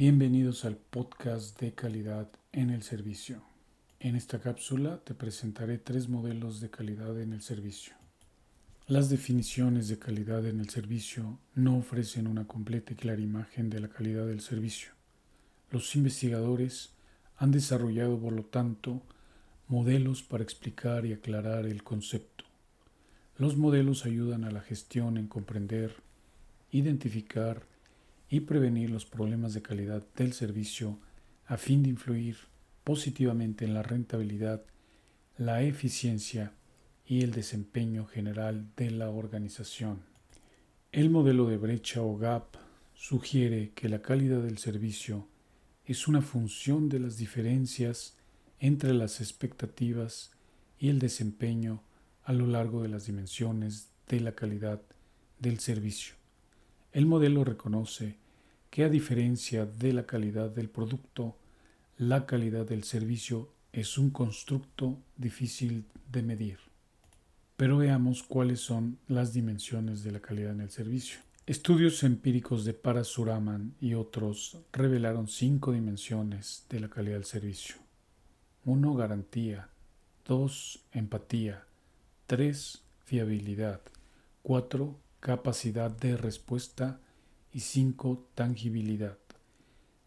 Bienvenidos al podcast de calidad en el servicio. En esta cápsula te presentaré tres modelos de calidad en el servicio. Las definiciones de calidad en el servicio no ofrecen una completa y clara imagen de la calidad del servicio. Los investigadores han desarrollado, por lo tanto, modelos para explicar y aclarar el concepto. Los modelos ayudan a la gestión en comprender, identificar y prevenir los problemas de calidad del servicio a fin de influir positivamente en la rentabilidad, la eficiencia y el desempeño general de la organización. El modelo de brecha o gap sugiere que la calidad del servicio es una función de las diferencias entre las expectativas y el desempeño a lo largo de las dimensiones de la calidad del servicio. El modelo reconoce que a diferencia de la calidad del producto, la calidad del servicio es un constructo difícil de medir. Pero veamos cuáles son las dimensiones de la calidad en el servicio. Estudios empíricos de Parasuraman y otros revelaron cinco dimensiones de la calidad del servicio. 1. Garantía. 2. Empatía. 3. Fiabilidad. 4. Capacidad de respuesta. Y 5. Tangibilidad.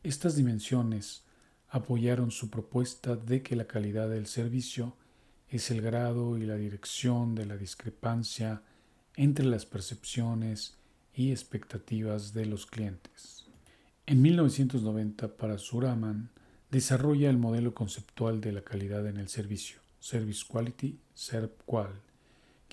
Estas dimensiones apoyaron su propuesta de que la calidad del servicio es el grado y la dirección de la discrepancia entre las percepciones y expectativas de los clientes. En 1990, para Suraman, desarrolla el modelo conceptual de la calidad en el servicio, Service Quality, SERPQUAL,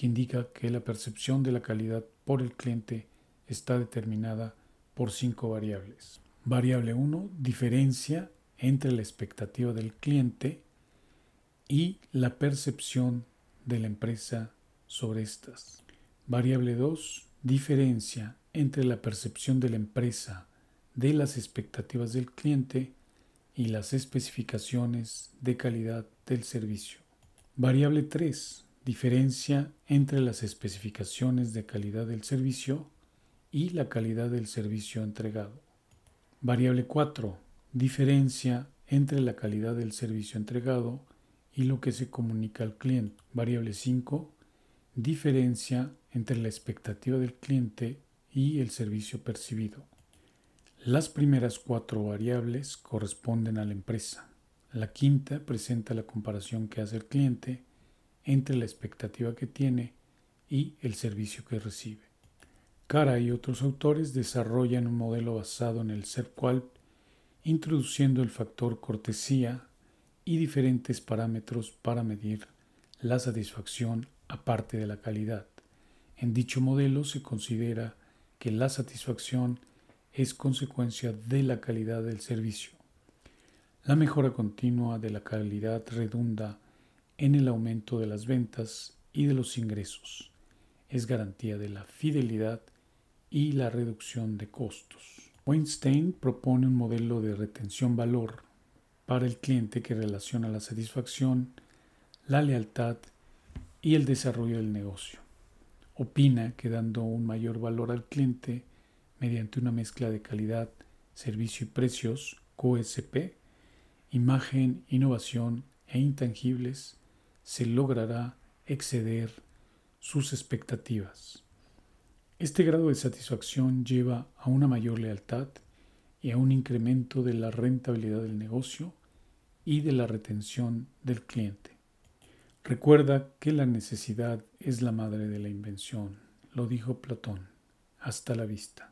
que indica que la percepción de la calidad por el cliente está determinada por cinco variables. Variable 1, diferencia entre la expectativa del cliente y la percepción de la empresa sobre estas. Variable 2, diferencia entre la percepción de la empresa de las expectativas del cliente y las especificaciones de calidad del servicio. Variable 3. Diferencia entre las especificaciones de calidad del servicio y la calidad del servicio entregado. Variable 4. Diferencia entre la calidad del servicio entregado y lo que se comunica al cliente. Variable 5. Diferencia entre la expectativa del cliente y el servicio percibido. Las primeras cuatro variables corresponden a la empresa. La quinta presenta la comparación que hace el cliente entre la expectativa que tiene y el servicio que recibe. Cara y otros autores desarrollan un modelo basado en el SERQUAL, introduciendo el factor cortesía y diferentes parámetros para medir la satisfacción aparte de la calidad. En dicho modelo se considera que la satisfacción es consecuencia de la calidad del servicio. La mejora continua de la calidad redunda en el aumento de las ventas y de los ingresos. Es garantía de la fidelidad y la reducción de costos. Weinstein propone un modelo de retención valor para el cliente que relaciona la satisfacción, la lealtad y el desarrollo del negocio. Opina que dando un mayor valor al cliente, mediante una mezcla de calidad, servicio y precios, QSP, imagen, innovación e intangibles, se logrará exceder sus expectativas. Este grado de satisfacción lleva a una mayor lealtad y a un incremento de la rentabilidad del negocio y de la retención del cliente. Recuerda que la necesidad es la madre de la invención, lo dijo Platón. Hasta la vista.